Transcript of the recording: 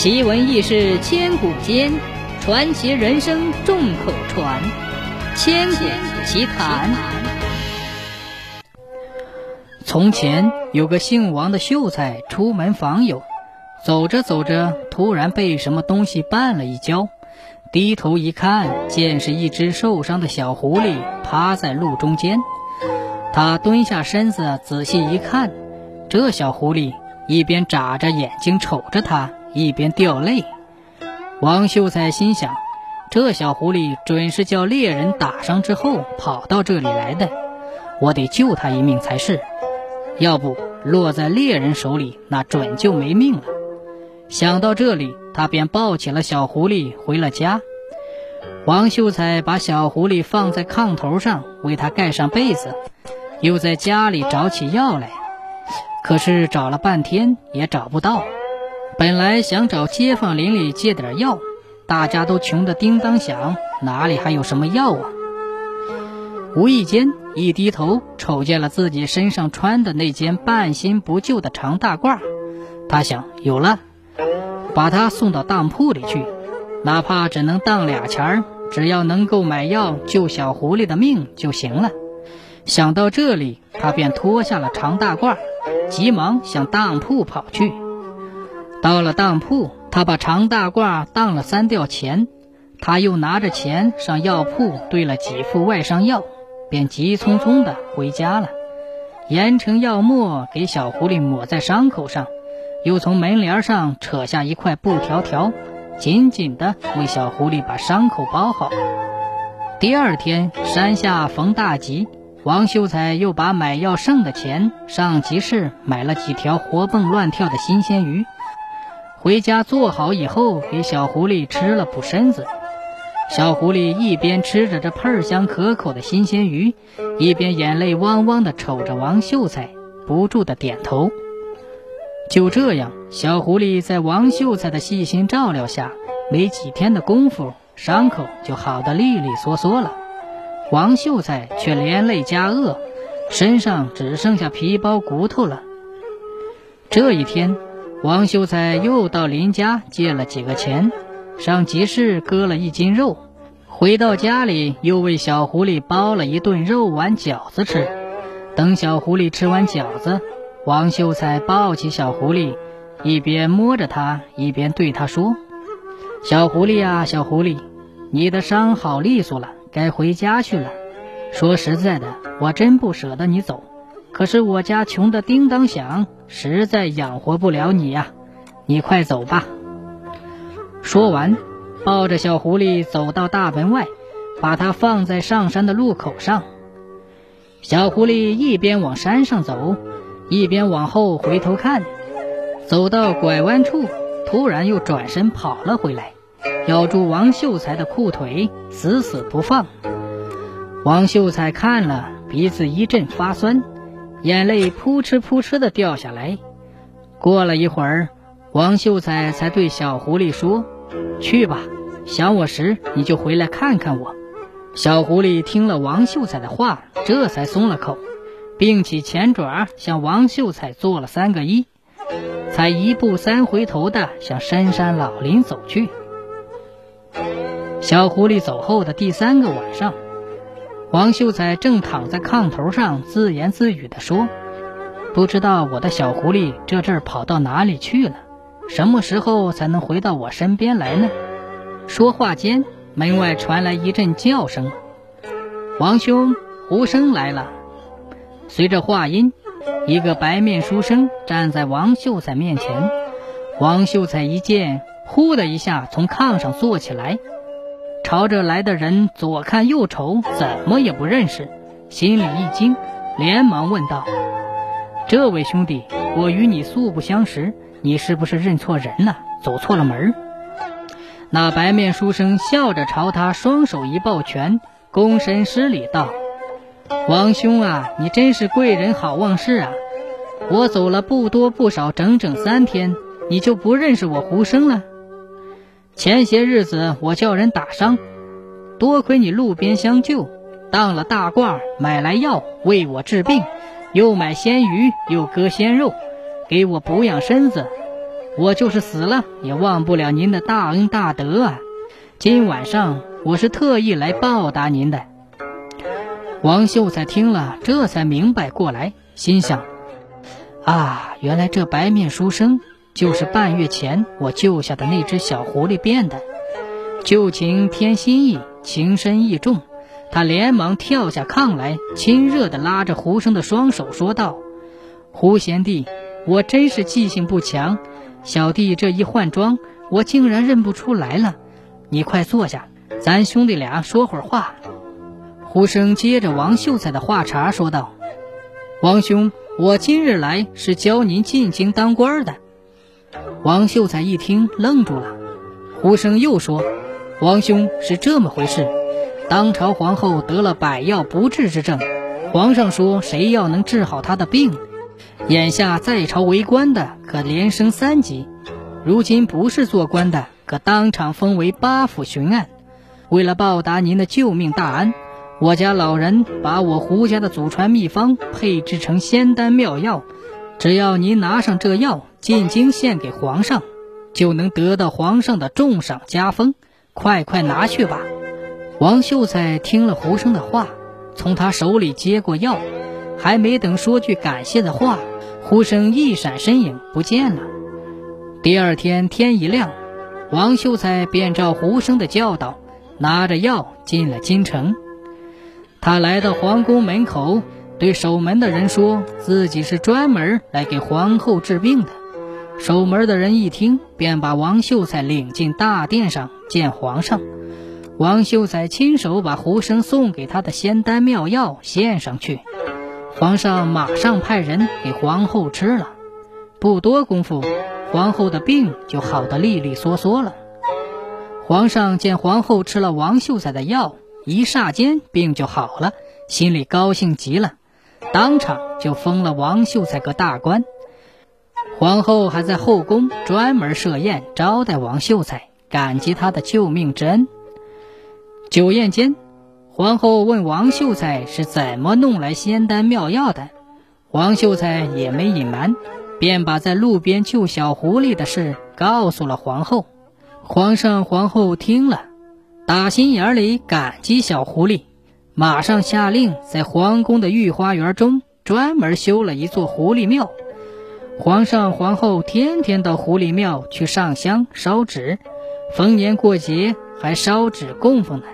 奇闻异事千古间，传奇人生众口传。千古奇谈。从前有个姓王的秀才出门访友，走着走着，突然被什么东西绊了一跤，低头一看，见是一只受伤的小狐狸趴在路中间。他蹲下身子仔细一看，这小狐狸一边眨着眼睛瞅着他。一边掉泪，王秀才心想：这小狐狸准是叫猎人打伤之后跑到这里来的，我得救他一命才是。要不落在猎人手里，那准就没命了。想到这里，他便抱起了小狐狸回了家。王秀才把小狐狸放在炕头上，为它盖上被子，又在家里找起药来，可是找了半天也找不到。本来想找街坊邻里借点药，大家都穷得叮当响，哪里还有什么药啊？无意间一低头，瞅见了自己身上穿的那件半新不旧的长大褂，他想有了，把它送到当铺里去，哪怕只能当俩钱儿，只要能够买药救小狐狸的命就行了。想到这里，他便脱下了长大褂，急忙向当铺跑去。到了当铺，他把长大褂当了三吊钱，他又拿着钱上药铺兑了几副外伤药，便急匆匆的回家了。研成药末给小狐狸抹在伤口上，又从门帘上扯下一块布条条，紧紧的为小狐狸把伤口包好。第二天山下逢大集，王秀才又把买药剩的钱上集市买了几条活蹦乱跳的新鲜鱼。回家做好以后，给小狐狸吃了补身子。小狐狸一边吃着这喷香可口的新鲜鱼，一边眼泪汪汪地瞅着王秀才，不住地点头。就这样，小狐狸在王秀才的细心照料下，没几天的功夫，伤口就好得利利索索了。王秀才却连累加饿，身上只剩下皮包骨头了。这一天。王秀才又到邻家借了几个钱，上集市割了一斤肉，回到家里又为小狐狸包了一顿肉丸饺子吃。等小狐狸吃完饺子，王秀才抱起小狐狸，一边摸着它，一边对它说：“小狐狸呀，小狐狸，你的伤好利索了，该回家去了。说实在的，我真不舍得你走。”可是我家穷得叮当响，实在养活不了你呀，你快走吧。说完，抱着小狐狸走到大门外，把它放在上山的路口上。小狐狸一边往山上走，一边往后回头看，走到拐弯处，突然又转身跑了回来，咬住王秀才的裤腿，死死不放。王秀才看了，鼻子一阵发酸。眼泪扑哧扑哧的掉下来。过了一会儿，王秀才才对小狐狸说：“去吧，想我时你就回来看看我。”小狐狸听了王秀才的话，这才松了口，并起前爪向王秀才做了三个揖，才一步三回头的向深山老林走去。小狐狸走后的第三个晚上。王秀才正躺在炕头上自言自语地说：“不知道我的小狐狸这阵儿跑到哪里去了，什么时候才能回到我身边来呢？”说话间，门外传来一阵叫声：“王兄，胡生来了。”随着话音，一个白面书生站在王秀才面前。王秀才一见，呼的一下从炕上坐起来。朝着来的人左看右瞅，怎么也不认识，心里一惊，连忙问道：“这位兄弟，我与你素不相识，你是不是认错人了，走错了门？”那白面书生笑着朝他双手一抱拳，躬身施礼道：“王兄啊，你真是贵人好忘事啊！我走了不多不少，整整三天，你就不认识我胡生了？”前些日子我叫人打伤，多亏你路边相救，当了大褂，买来药为我治病，又买鲜鱼，又割鲜肉，给我补养身子。我就是死了也忘不了您的大恩大德啊！今晚上我是特意来报答您的。”王秀才听了，这才明白过来，心想：“啊，原来这白面书生就是半月前我救下的那只小狐狸变的。旧情添新意，情深意重。”他连忙跳下炕来，亲热地拉着胡生的双手，说道：“胡贤弟，我真是记性不强，小弟这一换装，我竟然认不出来了。你快坐下，咱兄弟俩说会儿话。”胡生接着王秀才的话茬说道：“王兄，我今日来是教您进京当官的。”王秀才一听愣住了。胡生又说：“王兄是这么回事。”当朝皇后得了百药不治之症，皇上说谁要能治好她的病，眼下在朝为官的可连升三级，如今不是做官的可当场封为八府巡按。为了报答您的救命大恩，我家老人把我胡家的祖传秘方配制成仙丹妙药，只要您拿上这药进京献给皇上，就能得到皇上的重赏加封。快快拿去吧。王秀才听了胡生的话，从他手里接过药，还没等说句感谢的话，胡生一闪身影不见了。第二天天一亮，王秀才便照胡生的教导，拿着药进了京城。他来到皇宫门口，对守门的人说自己是专门来给皇后治病的。守门的人一听，便把王秀才领进大殿上见皇上。王秀才亲手把胡生送给他的仙丹妙药献上去，皇上马上派人给皇后吃了。不多功夫，皇后的病就好得利利索索了。皇上见皇后吃了王秀才的药，一霎间病就好了，心里高兴极了，当场就封了王秀才个大官。皇后还在后宫专门设宴招待王秀才，感激他的救命之恩。酒宴间，皇后问王秀才是怎么弄来仙丹妙药的。王秀才也没隐瞒，便把在路边救小狐狸的事告诉了皇后。皇上、皇后听了，打心眼里感激小狐狸，马上下令在皇宫的御花园中专门修了一座狐狸庙。皇上、皇后天天到狐狸庙去上香烧纸，逢年过节还烧纸供奉呢。